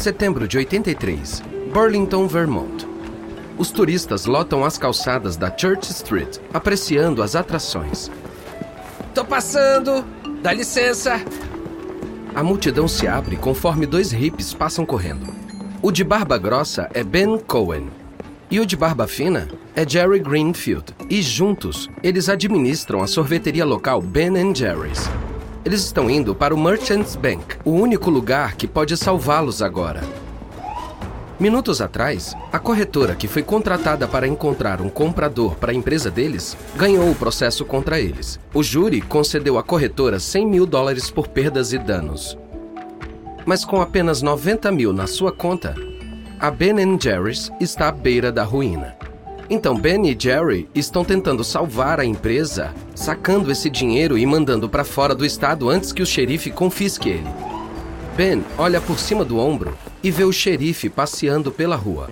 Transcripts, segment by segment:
Setembro de 83, Burlington, Vermont. Os turistas lotam as calçadas da Church Street, apreciando as atrações. Tô passando! Dá licença! A multidão se abre conforme dois hippies passam correndo. O de barba grossa é Ben Cohen. E o de barba fina é Jerry Greenfield. E juntos, eles administram a sorveteria local Ben Jerry's. Eles estão indo para o Merchants Bank, o único lugar que pode salvá-los agora. Minutos atrás, a corretora que foi contratada para encontrar um comprador para a empresa deles ganhou o processo contra eles. O júri concedeu à corretora 100 mil dólares por perdas e danos. Mas com apenas 90 mil na sua conta, a Ben Jerry's está à beira da ruína. Então Ben e Jerry estão tentando salvar a empresa, sacando esse dinheiro e mandando para fora do estado antes que o xerife confisque ele. Ben olha por cima do ombro e vê o xerife passeando pela rua.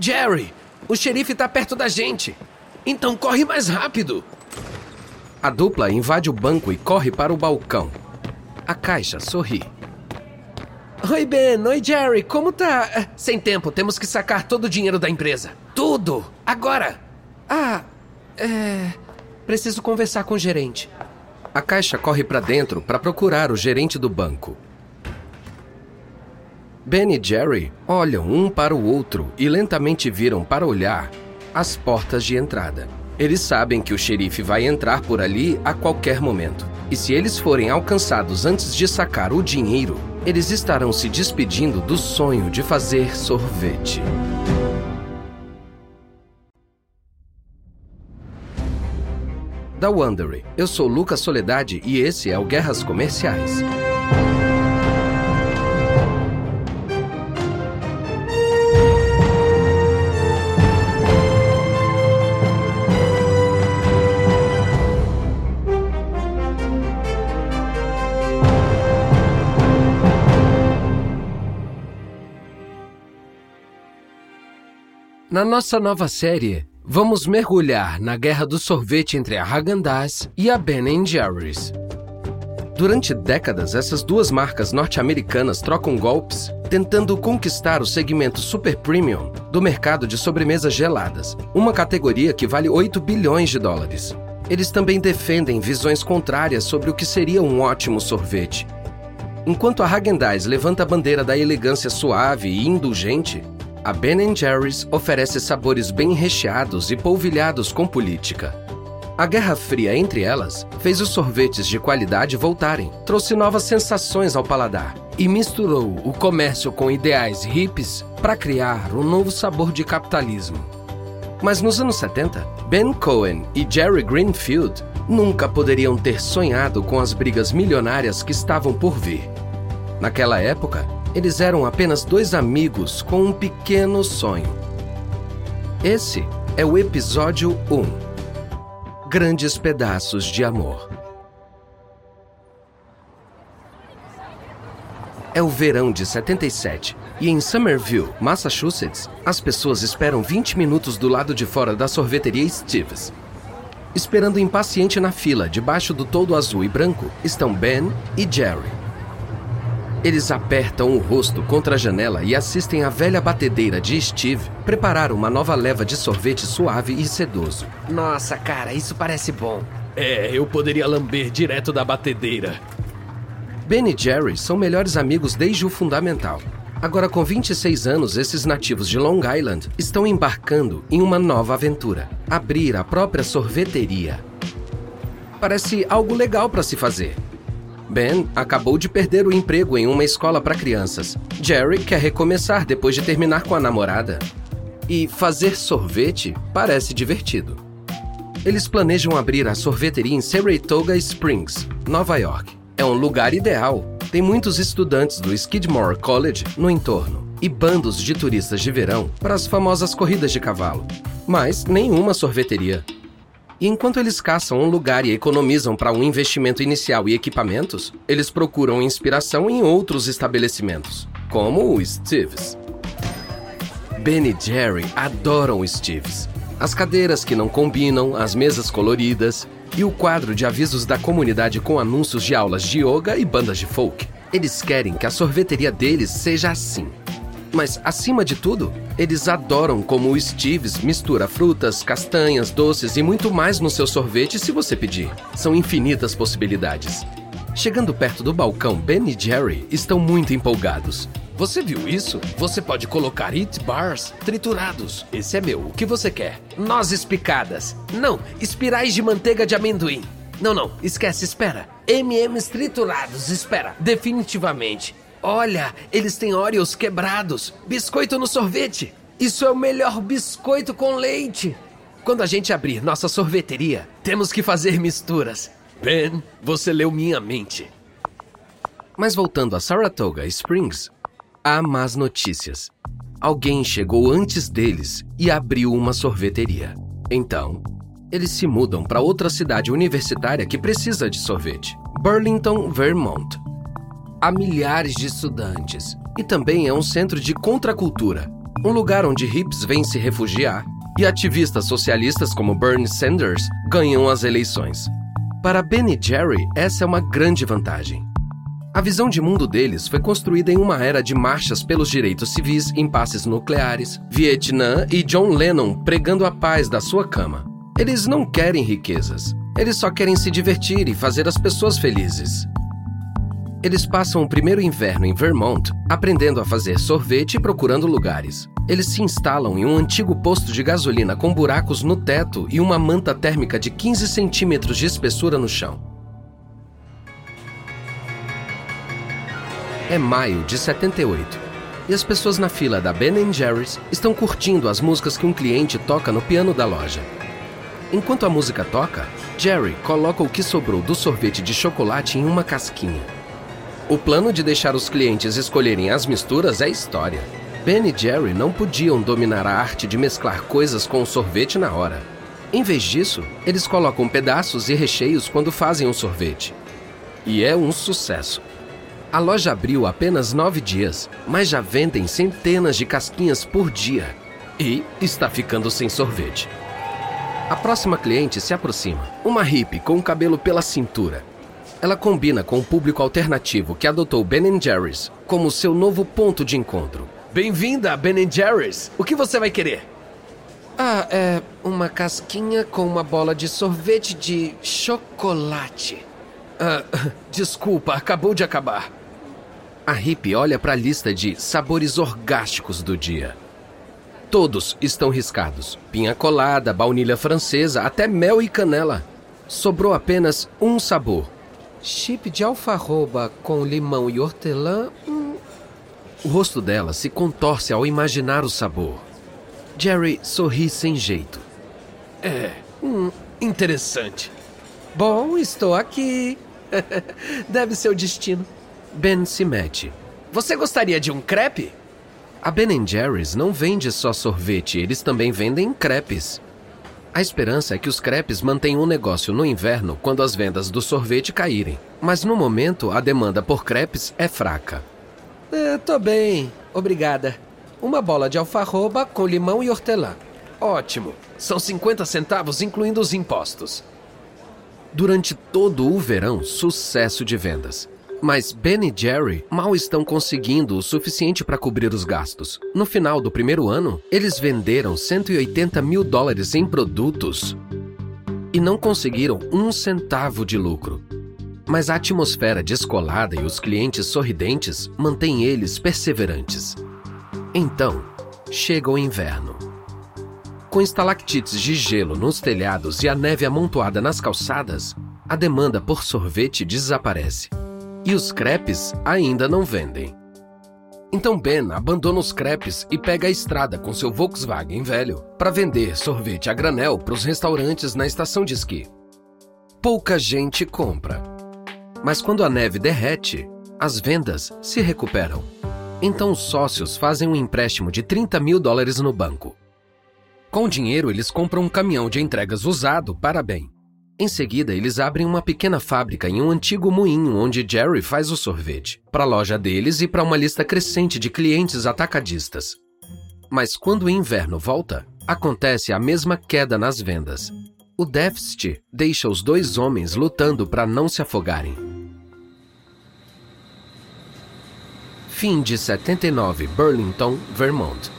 Jerry, o xerife tá perto da gente. Então corre mais rápido. A dupla invade o banco e corre para o balcão. A caixa sorri. Oi, Ben. Oi, Jerry. Como tá? Sem tempo, temos que sacar todo o dinheiro da empresa. Tudo! Agora! Ah, é. Preciso conversar com o gerente. A caixa corre para dentro para procurar o gerente do banco. Ben e Jerry olham um para o outro e lentamente viram para olhar as portas de entrada. Eles sabem que o xerife vai entrar por ali a qualquer momento. E se eles forem alcançados antes de sacar o dinheiro, eles estarão se despedindo do sonho de fazer sorvete. Da Wondery, eu sou Lucas Soledade e esse é o Guerras Comerciais. Na nossa nova série, vamos mergulhar na guerra do sorvete entre a Häagen-Dazs e a Ben Jerry's. Durante décadas, essas duas marcas norte-americanas trocam golpes, tentando conquistar o segmento super premium do mercado de sobremesas geladas, uma categoria que vale 8 bilhões de dólares. Eles também defendem visões contrárias sobre o que seria um ótimo sorvete. Enquanto a Häagen-Dazs levanta a bandeira da elegância suave e indulgente, a Ben Jerry's oferece sabores bem recheados e polvilhados com política. A Guerra Fria entre elas fez os sorvetes de qualidade voltarem, trouxe novas sensações ao paladar e misturou o comércio com ideais hippies para criar um novo sabor de capitalismo. Mas nos anos 70, Ben Cohen e Jerry Greenfield nunca poderiam ter sonhado com as brigas milionárias que estavam por vir. Naquela época, eles eram apenas dois amigos com um pequeno sonho. Esse é o episódio 1 Grandes Pedaços de Amor. É o verão de 77 e em Somerville, Massachusetts, as pessoas esperam 20 minutos do lado de fora da sorveteria Steve's. Esperando impaciente na fila, debaixo do toldo azul e branco, estão Ben e Jerry. Eles apertam o rosto contra a janela e assistem a velha batedeira de Steve preparar uma nova leva de sorvete suave e sedoso. Nossa, cara, isso parece bom. É, eu poderia lamber direto da batedeira. Ben e Jerry são melhores amigos desde o fundamental. Agora, com 26 anos, esses nativos de Long Island estão embarcando em uma nova aventura: abrir a própria sorveteria. Parece algo legal para se fazer. Ben acabou de perder o emprego em uma escola para crianças. Jerry quer recomeçar depois de terminar com a namorada. E fazer sorvete parece divertido. Eles planejam abrir a sorveteria em Saratoga Springs, Nova York. É um lugar ideal. Tem muitos estudantes do Skidmore College no entorno e bandos de turistas de verão para as famosas corridas de cavalo. Mas nenhuma sorveteria. E enquanto eles caçam um lugar e economizam para um investimento inicial e equipamentos, eles procuram inspiração em outros estabelecimentos, como o Steve's. Ben e Jerry adoram o Steve's. As cadeiras que não combinam, as mesas coloridas e o quadro de avisos da comunidade com anúncios de aulas de yoga e bandas de folk. Eles querem que a sorveteria deles seja assim. Mas, acima de tudo, eles adoram como o Steve's mistura frutas, castanhas, doces e muito mais no seu sorvete se você pedir. São infinitas possibilidades. Chegando perto do balcão, Ben e Jerry estão muito empolgados. Você viu isso? Você pode colocar Eat Bars triturados. Esse é meu. O que você quer? Nozes picadas. Não, espirais de manteiga de amendoim. Não, não, esquece, espera. MMs triturados, espera. Definitivamente. Olha, eles têm Oreos quebrados. Biscoito no sorvete. Isso é o melhor biscoito com leite. Quando a gente abrir nossa sorveteria, temos que fazer misturas. Ben, você leu minha mente. Mas voltando a Saratoga Springs, há más notícias. Alguém chegou antes deles e abriu uma sorveteria. Então, eles se mudam para outra cidade universitária que precisa de sorvete Burlington, Vermont. Há milhares de estudantes e também é um centro de contracultura um lugar onde hips vêm se refugiar e ativistas socialistas como Bernie Sanders ganham as eleições. Para Ben e Jerry, essa é uma grande vantagem. A visão de mundo deles foi construída em uma era de marchas pelos direitos civis, impasses nucleares, Vietnã e John Lennon pregando a paz da sua cama. Eles não querem riquezas, eles só querem se divertir e fazer as pessoas felizes. Eles passam o primeiro inverno em Vermont aprendendo a fazer sorvete e procurando lugares. Eles se instalam em um antigo posto de gasolina com buracos no teto e uma manta térmica de 15 centímetros de espessura no chão. É maio de 78 e as pessoas na fila da Ben Jerry's estão curtindo as músicas que um cliente toca no piano da loja. Enquanto a música toca, Jerry coloca o que sobrou do sorvete de chocolate em uma casquinha. O plano de deixar os clientes escolherem as misturas é história. Ben e Jerry não podiam dominar a arte de mesclar coisas com o sorvete na hora. Em vez disso, eles colocam pedaços e recheios quando fazem um sorvete. E é um sucesso. A loja abriu apenas nove dias, mas já vendem centenas de casquinhas por dia. E está ficando sem sorvete. A próxima cliente se aproxima. Uma hippie com o cabelo pela cintura ela combina com o público alternativo que adotou Ben Jerry's como seu novo ponto de encontro. Bem-vinda, Ben Jerry's. O que você vai querer? Ah, é uma casquinha com uma bola de sorvete de chocolate. Ah, desculpa, acabou de acabar. A hippie olha para a lista de sabores orgásticos do dia. Todos estão riscados: pinha colada, baunilha francesa, até mel e canela. Sobrou apenas um sabor: Chip de alfarroba com limão e hortelã. Hum. O rosto dela se contorce ao imaginar o sabor. Jerry sorri sem jeito. É, hum, interessante. Bom, estou aqui. Deve ser o destino. Ben se mete. Você gostaria de um crepe? A Ben Jerry's não vende só sorvete, eles também vendem crepes. A esperança é que os crepes mantenham o negócio no inverno quando as vendas do sorvete caírem. Mas no momento, a demanda por crepes é fraca. É, tô bem, obrigada. Uma bola de alfarroba com limão e hortelã. Ótimo. São 50 centavos, incluindo os impostos. Durante todo o verão, sucesso de vendas. Mas Ben e Jerry mal estão conseguindo o suficiente para cobrir os gastos. No final do primeiro ano, eles venderam 180 mil dólares em produtos e não conseguiram um centavo de lucro. Mas a atmosfera descolada e os clientes sorridentes mantêm eles perseverantes. Então, chega o inverno. Com estalactites de gelo nos telhados e a neve amontoada nas calçadas, a demanda por sorvete desaparece. E os crepes ainda não vendem. Então Ben abandona os crepes e pega a estrada com seu Volkswagen velho para vender sorvete a granel para os restaurantes na estação de esqui. Pouca gente compra. Mas quando a neve derrete, as vendas se recuperam. Então os sócios fazem um empréstimo de 30 mil dólares no banco. Com o dinheiro, eles compram um caminhão de entregas usado para Ben em seguida, eles abrem uma pequena fábrica em um antigo moinho onde Jerry faz o sorvete, para a loja deles e para uma lista crescente de clientes atacadistas. Mas quando o inverno volta, acontece a mesma queda nas vendas. O déficit deixa os dois homens lutando para não se afogarem. Fim de 79, Burlington, Vermont.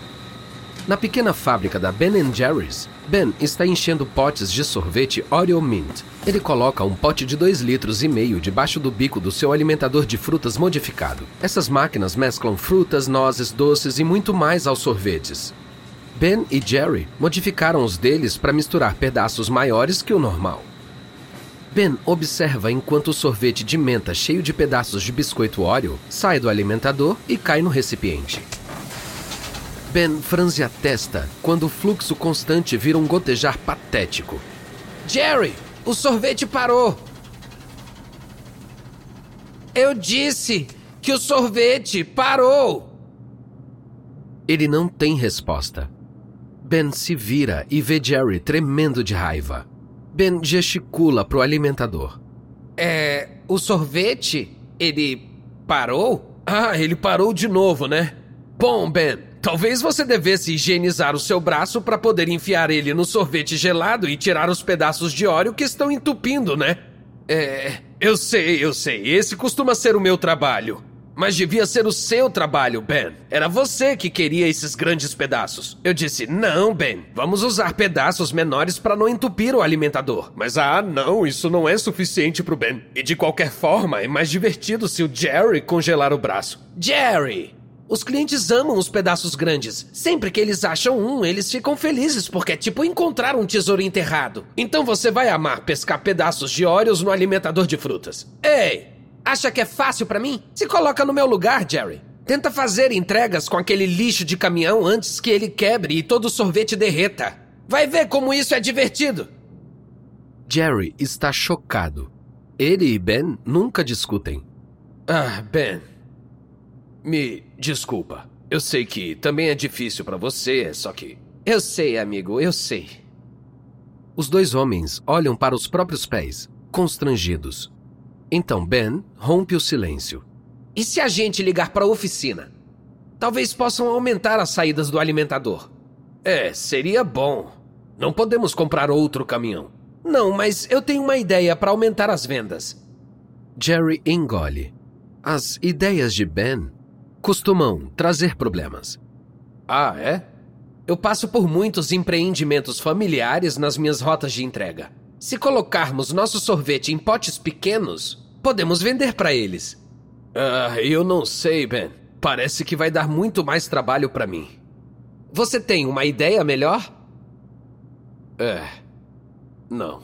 Na pequena fábrica da Ben Jerry's, Ben está enchendo potes de sorvete Oreo Mint. Ele coloca um pote de 2 litros e meio debaixo do bico do seu alimentador de frutas modificado. Essas máquinas mesclam frutas, nozes, doces e muito mais aos sorvetes. Ben e Jerry modificaram os deles para misturar pedaços maiores que o normal. Ben observa enquanto o sorvete de menta cheio de pedaços de biscoito Oreo sai do alimentador e cai no recipiente. Ben franze a testa quando o fluxo constante vira um gotejar patético. Jerry, o sorvete parou! Eu disse que o sorvete parou! Ele não tem resposta. Ben se vira e vê Jerry tremendo de raiva. Ben gesticula pro alimentador. É. O sorvete? Ele parou? Ah, ele parou de novo, né? Bom, Ben, talvez você devesse higienizar o seu braço para poder enfiar ele no sorvete gelado e tirar os pedaços de óleo que estão entupindo, né? É. Eu sei, eu sei. Esse costuma ser o meu trabalho. Mas devia ser o seu trabalho, Ben. Era você que queria esses grandes pedaços. Eu disse: Não, Ben, vamos usar pedaços menores para não entupir o alimentador. Mas ah, não, isso não é suficiente pro Ben. E de qualquer forma, é mais divertido se o Jerry congelar o braço. Jerry! Os clientes amam os pedaços grandes. Sempre que eles acham um, eles ficam felizes porque é tipo encontrar um tesouro enterrado. Então você vai amar pescar pedaços de Oreos no alimentador de frutas. Ei, Acha que é fácil para mim? Se coloca no meu lugar, Jerry. Tenta fazer entregas com aquele lixo de caminhão antes que ele quebre e todo o sorvete derreta. Vai ver como isso é divertido. Jerry está chocado. Ele e Ben nunca discutem. Ah, Ben. Me desculpa. Eu sei que também é difícil para você, só que. Eu sei, amigo, eu sei. Os dois homens olham para os próprios pés, constrangidos. Então Ben rompe o silêncio. E se a gente ligar para a oficina? Talvez possam aumentar as saídas do alimentador. É, seria bom. Não podemos comprar outro caminhão. Não, mas eu tenho uma ideia para aumentar as vendas. Jerry engole. As ideias de Ben costumam trazer problemas. Ah, é? Eu passo por muitos empreendimentos familiares nas minhas rotas de entrega. Se colocarmos nosso sorvete em potes pequenos, podemos vender para eles. Ah, eu não sei, Ben. Parece que vai dar muito mais trabalho para mim. Você tem uma ideia melhor? É. Não.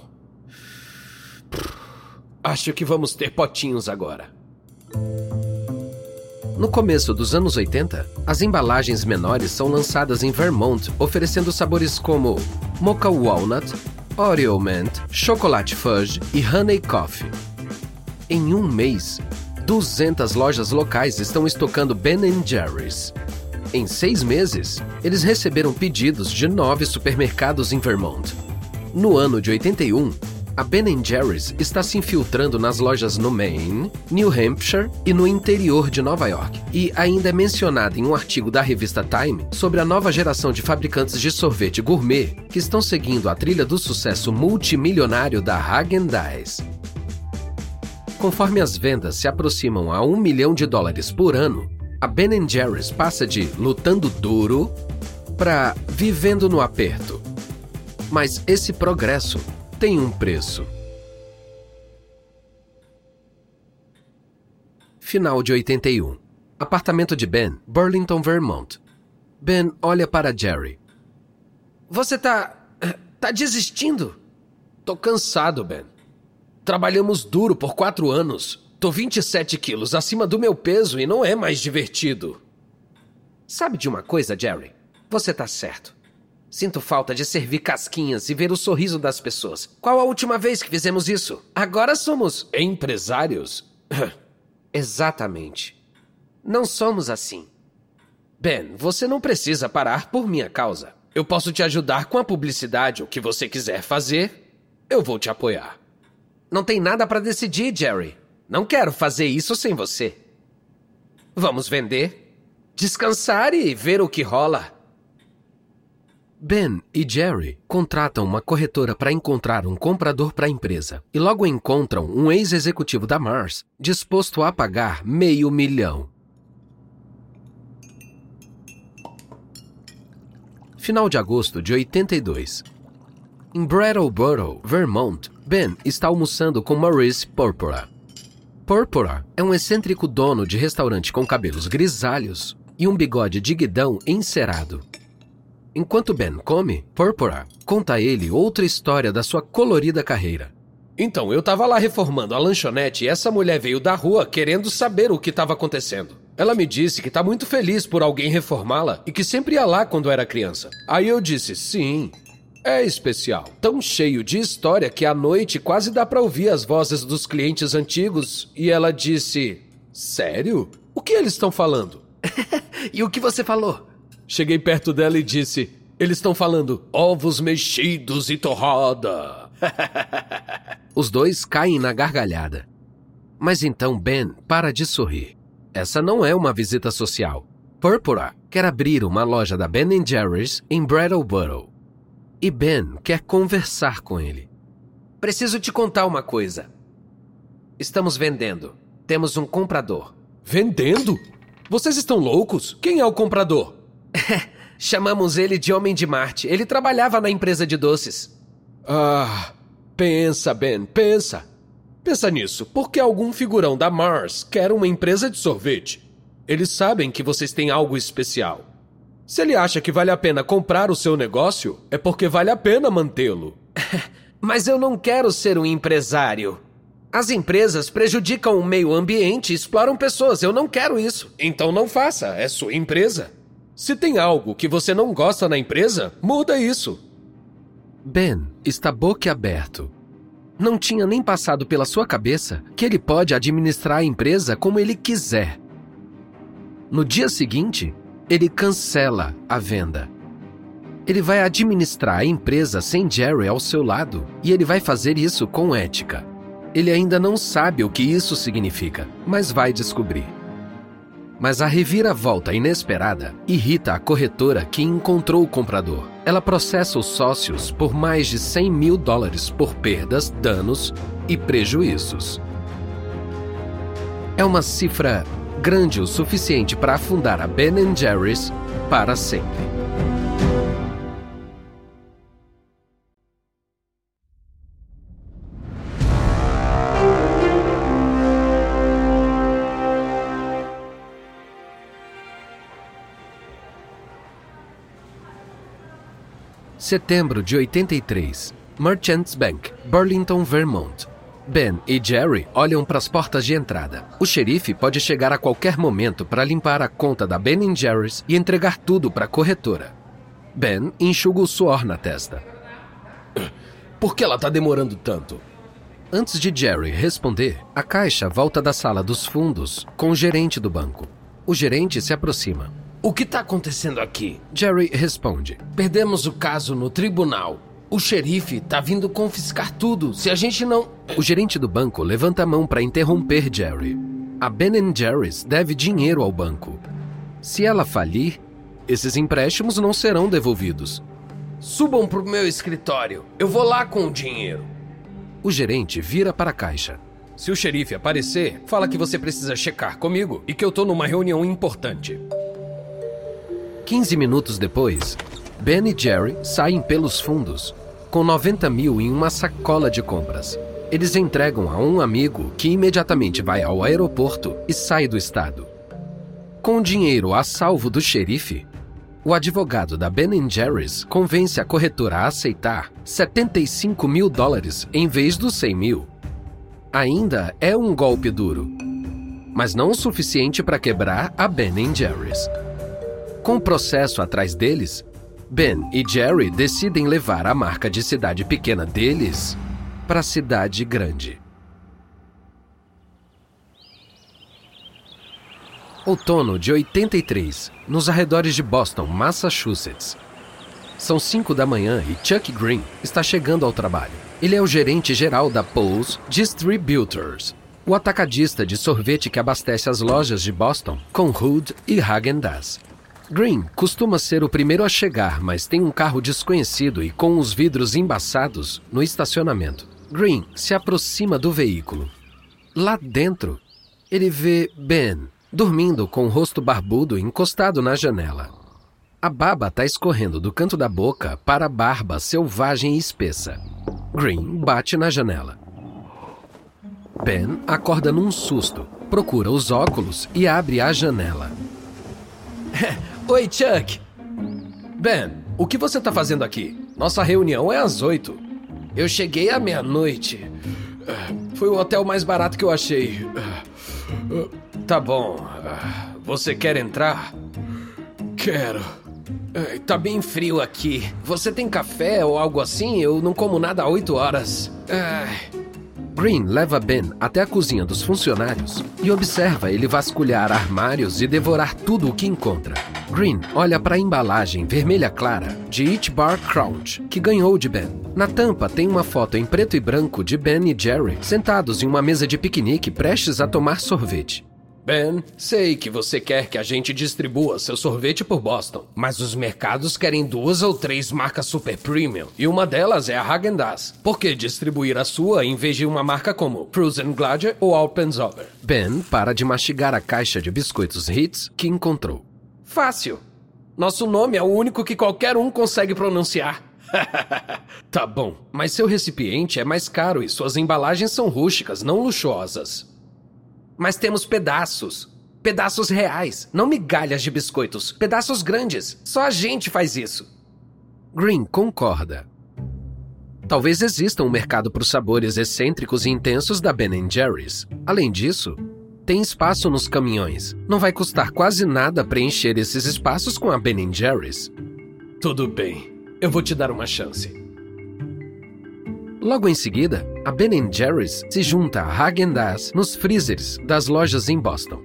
Acho que vamos ter potinhos agora. No começo dos anos 80, as embalagens menores são lançadas em Vermont, oferecendo sabores como Mocha Walnut, Oreo Mint, Chocolate Fudge e Honey Coffee. Em um mês, 200 lojas locais estão estocando Ben Jerry's. Em seis meses, eles receberam pedidos de nove supermercados em Vermont. No ano de 81, a Ben Jerry's está se infiltrando nas lojas no Maine, New Hampshire e no interior de Nova York, e ainda é mencionada em um artigo da revista Time sobre a nova geração de fabricantes de sorvete gourmet que estão seguindo a trilha do sucesso multimilionário da Häagen-Dazs. Conforme as vendas se aproximam a um milhão de dólares por ano, a Ben Jerry's passa de lutando duro para vivendo no aperto. Mas esse progresso tem um preço. Final de 81. Apartamento de Ben, Burlington, Vermont. Ben olha para Jerry. Você tá. tá desistindo? Tô cansado, Ben. Trabalhamos duro por quatro anos. Tô 27 quilos acima do meu peso e não é mais divertido. Sabe de uma coisa, Jerry? Você tá certo. Sinto falta de servir casquinhas e ver o sorriso das pessoas. Qual a última vez que fizemos isso? Agora somos empresários? Exatamente. Não somos assim. Ben, você não precisa parar por minha causa. Eu posso te ajudar com a publicidade, o que você quiser fazer, eu vou te apoiar. Não tem nada para decidir, Jerry. Não quero fazer isso sem você. Vamos vender, descansar e ver o que rola. Ben e Jerry contratam uma corretora para encontrar um comprador para a empresa e logo encontram um ex-executivo da Mars disposto a pagar meio milhão. Final de agosto de 82. Em Brattleboro, Vermont, Ben está almoçando com Maurice Purpura. Purpura é um excêntrico dono de restaurante com cabelos grisalhos e um bigode de guidão encerado. Enquanto Ben come, Purpura conta a ele outra história da sua colorida carreira. Então, eu tava lá reformando a lanchonete e essa mulher veio da rua querendo saber o que estava acontecendo. Ela me disse que tá muito feliz por alguém reformá-la e que sempre ia lá quando era criança. Aí eu disse: sim, é especial, tão cheio de história que à noite quase dá para ouvir as vozes dos clientes antigos. E ela disse: Sério? O que eles estão falando? e o que você falou? Cheguei perto dela e disse: Eles estão falando ovos mexidos e torrada. Os dois caem na gargalhada. Mas então Ben para de sorrir. Essa não é uma visita social. Purpura quer abrir uma loja da Ben Jerry's em Brattleboro e Ben quer conversar com ele. Preciso te contar uma coisa. Estamos vendendo. Temos um comprador. Vendendo? Vocês estão loucos? Quem é o comprador? Chamamos ele de Homem de Marte. Ele trabalhava na empresa de doces. Ah, pensa, Ben, pensa. Pensa nisso. Por que algum figurão da Mars quer uma empresa de sorvete? Eles sabem que vocês têm algo especial. Se ele acha que vale a pena comprar o seu negócio, é porque vale a pena mantê-lo. Mas eu não quero ser um empresário. As empresas prejudicam o meio ambiente e exploram pessoas. Eu não quero isso. Então não faça, é sua empresa. Se tem algo que você não gosta na empresa, muda isso. Ben está boquiaberto. Não tinha nem passado pela sua cabeça que ele pode administrar a empresa como ele quiser. No dia seguinte, ele cancela a venda. Ele vai administrar a empresa sem Jerry ao seu lado e ele vai fazer isso com ética. Ele ainda não sabe o que isso significa, mas vai descobrir. Mas a reviravolta inesperada irrita a corretora que encontrou o comprador. Ela processa os sócios por mais de 100 mil dólares por perdas, danos e prejuízos. É uma cifra grande o suficiente para afundar a Ben Jerry's para sempre. Setembro de 83. Merchants Bank, Burlington, Vermont. Ben e Jerry olham para as portas de entrada. O xerife pode chegar a qualquer momento para limpar a conta da Ben Jerry's e entregar tudo para a corretora. Ben enxuga o suor na testa. Por que ela está demorando tanto? Antes de Jerry responder, a caixa volta da sala dos fundos com o gerente do banco. O gerente se aproxima. O que está acontecendo aqui? Jerry responde. Perdemos o caso no tribunal. O xerife tá vindo confiscar tudo se a gente não. O gerente do banco levanta a mão para interromper Jerry. A Ben Jerry's deve dinheiro ao banco. Se ela falir, esses empréstimos não serão devolvidos. Subam pro meu escritório. Eu vou lá com o dinheiro. O gerente vira para a caixa. Se o xerife aparecer, fala que você precisa checar comigo e que eu tô numa reunião importante. 15 minutos depois, Ben e Jerry saem pelos fundos, com 90 mil em uma sacola de compras. Eles entregam a um amigo que imediatamente vai ao aeroporto e sai do estado. Com o dinheiro a salvo do xerife, o advogado da Ben Jerry's convence a corretora a aceitar 75 mil dólares em vez dos 100 mil. Ainda é um golpe duro, mas não o suficiente para quebrar a Ben Jerry's. Com o processo atrás deles, Ben e Jerry decidem levar a marca de cidade pequena deles para a cidade grande. Outono de 83, nos arredores de Boston, Massachusetts. São 5 da manhã e Chuck Green está chegando ao trabalho. Ele é o gerente geral da Pulse Distributors, o atacadista de sorvete que abastece as lojas de Boston com Hood e Häagen-Dazs. Green costuma ser o primeiro a chegar, mas tem um carro desconhecido e com os vidros embaçados no estacionamento. Green se aproxima do veículo. Lá dentro, ele vê Ben dormindo com o rosto barbudo encostado na janela. A baba está escorrendo do canto da boca para a barba selvagem e espessa. Green bate na janela. Ben acorda num susto, procura os óculos e abre a janela. Oi, Chuck. Ben, o que você tá fazendo aqui? Nossa reunião é às oito. Eu cheguei à meia-noite. Foi o hotel mais barato que eu achei. Tá bom. Você quer entrar? Quero. Tá bem frio aqui. Você tem café ou algo assim? Eu não como nada há oito horas. Green leva Ben até a cozinha dos funcionários e observa ele vasculhar armários e devorar tudo o que encontra. Green olha para a embalagem vermelha clara de Eat Bar Crunch, que ganhou de Ben. Na tampa tem uma foto em preto e branco de Ben e Jerry sentados em uma mesa de piquenique prestes a tomar sorvete. Ben, sei que você quer que a gente distribua seu sorvete por Boston, mas os mercados querem duas ou três marcas super premium, e uma delas é a Häagen-Dazs. Por que distribuir a sua em vez de uma marca como Frozen Glacier ou Alpenzober? Ben para de mastigar a caixa de biscoitos Hits que encontrou. Fácil. Nosso nome é o único que qualquer um consegue pronunciar. tá bom, mas seu recipiente é mais caro e suas embalagens são rústicas, não luxuosas. Mas temos pedaços. Pedaços reais, não migalhas de biscoitos. Pedaços grandes. Só a gente faz isso. Green concorda. Talvez exista um mercado para os sabores excêntricos e intensos da Ben Jerry's. Além disso, tem espaço nos caminhões. Não vai custar quase nada preencher esses espaços com a Ben Jerry's. Tudo bem. Eu vou te dar uma chance. Logo em seguida, a Ben Jerry's se junta a Häagen-Dazs nos freezers das lojas em Boston.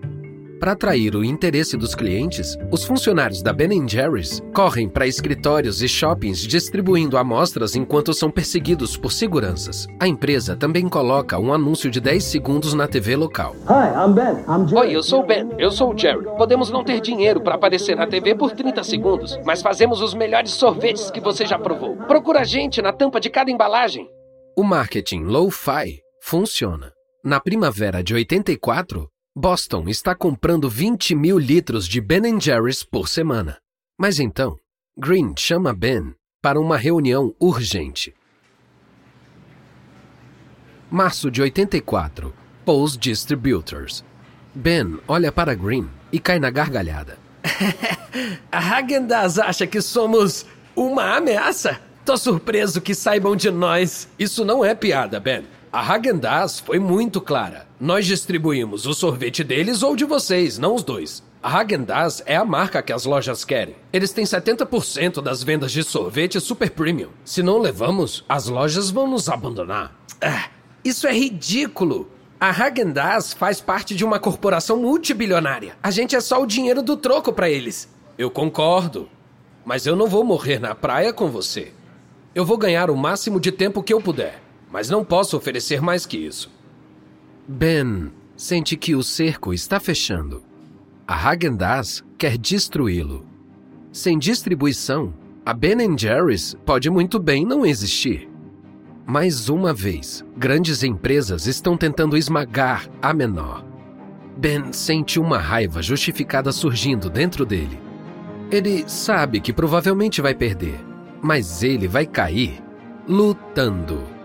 Para atrair o interesse dos clientes, os funcionários da Ben Jerry's correm para escritórios e shoppings distribuindo amostras enquanto são perseguidos por seguranças. A empresa também coloca um anúncio de 10 segundos na TV local. Hi, I'm Ben. I'm Jerry. Oi, eu sou o Ben. Eu sou o Jerry. Podemos não ter dinheiro para aparecer na TV por 30 segundos, mas fazemos os melhores sorvetes que você já provou. Procura a gente na tampa de cada embalagem. O marketing low-fi funciona. Na primavera de 84, Boston está comprando 20 mil litros de Ben Jerry's por semana. Mas então, Green chama Ben para uma reunião urgente. Março de 84, Paul's Distributors. Ben olha para Green e cai na gargalhada. a Häagen-Dazs acha que somos uma ameaça? Tô surpreso que saibam de nós. Isso não é piada, Ben. A Häagen-Dazs foi muito clara. Nós distribuímos o sorvete deles ou de vocês, não os dois. A Häagen-Dazs é a marca que as lojas querem. Eles têm 70% das vendas de sorvete super premium. Se não levamos, as lojas vão nos abandonar. Ah, isso é ridículo. A Häagen-Dazs faz parte de uma corporação multibilionária. A gente é só o dinheiro do troco para eles. Eu concordo. Mas eu não vou morrer na praia com você. Eu vou ganhar o máximo de tempo que eu puder, mas não posso oferecer mais que isso. Ben sente que o cerco está fechando. A Häagen-Dazs quer destruí-lo. Sem distribuição, a Ben Jerry's pode muito bem não existir. Mais uma vez, grandes empresas estão tentando esmagar a menor. Ben sente uma raiva justificada surgindo dentro dele. Ele sabe que provavelmente vai perder, mas ele vai cair lutando.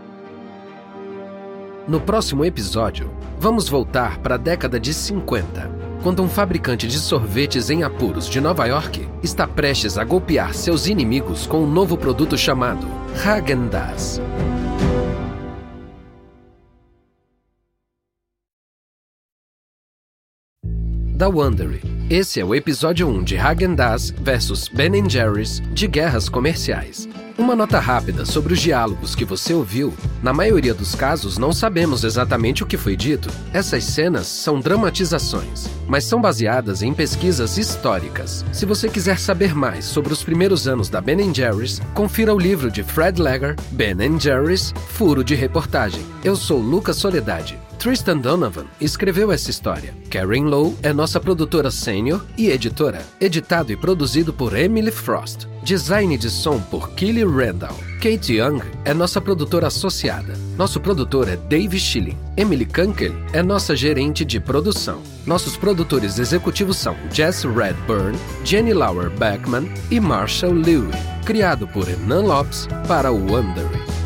No próximo episódio, vamos voltar para a década de 50, quando um fabricante de sorvetes em apuros de Nova York está prestes a golpear seus inimigos com um novo produto chamado Häagen-Dazs. Da Wondery. Esse é o episódio 1 de Häagen-Dazs vs Ben Jerry's de Guerras Comerciais. Uma nota rápida sobre os diálogos que você ouviu. Na maioria dos casos, não sabemos exatamente o que foi dito. Essas cenas são dramatizações, mas são baseadas em pesquisas históricas. Se você quiser saber mais sobre os primeiros anos da Ben Jerry's, confira o livro de Fred Lager, Ben Jerry's, Furo de Reportagem. Eu sou Lucas Soledade. Tristan Donovan escreveu essa história. Karen Lowe é nossa produtora sênior e editora. Editado e produzido por Emily Frost. Design de som por Kelly Randall. Kate Young é nossa produtora associada. Nosso produtor é Dave Schilling. Emily Kunkel é nossa gerente de produção. Nossos produtores executivos são Jess Redburn, Jenny Lauer Beckman e Marshall Lewy. Criado por Hernan Lopes para o Wondering.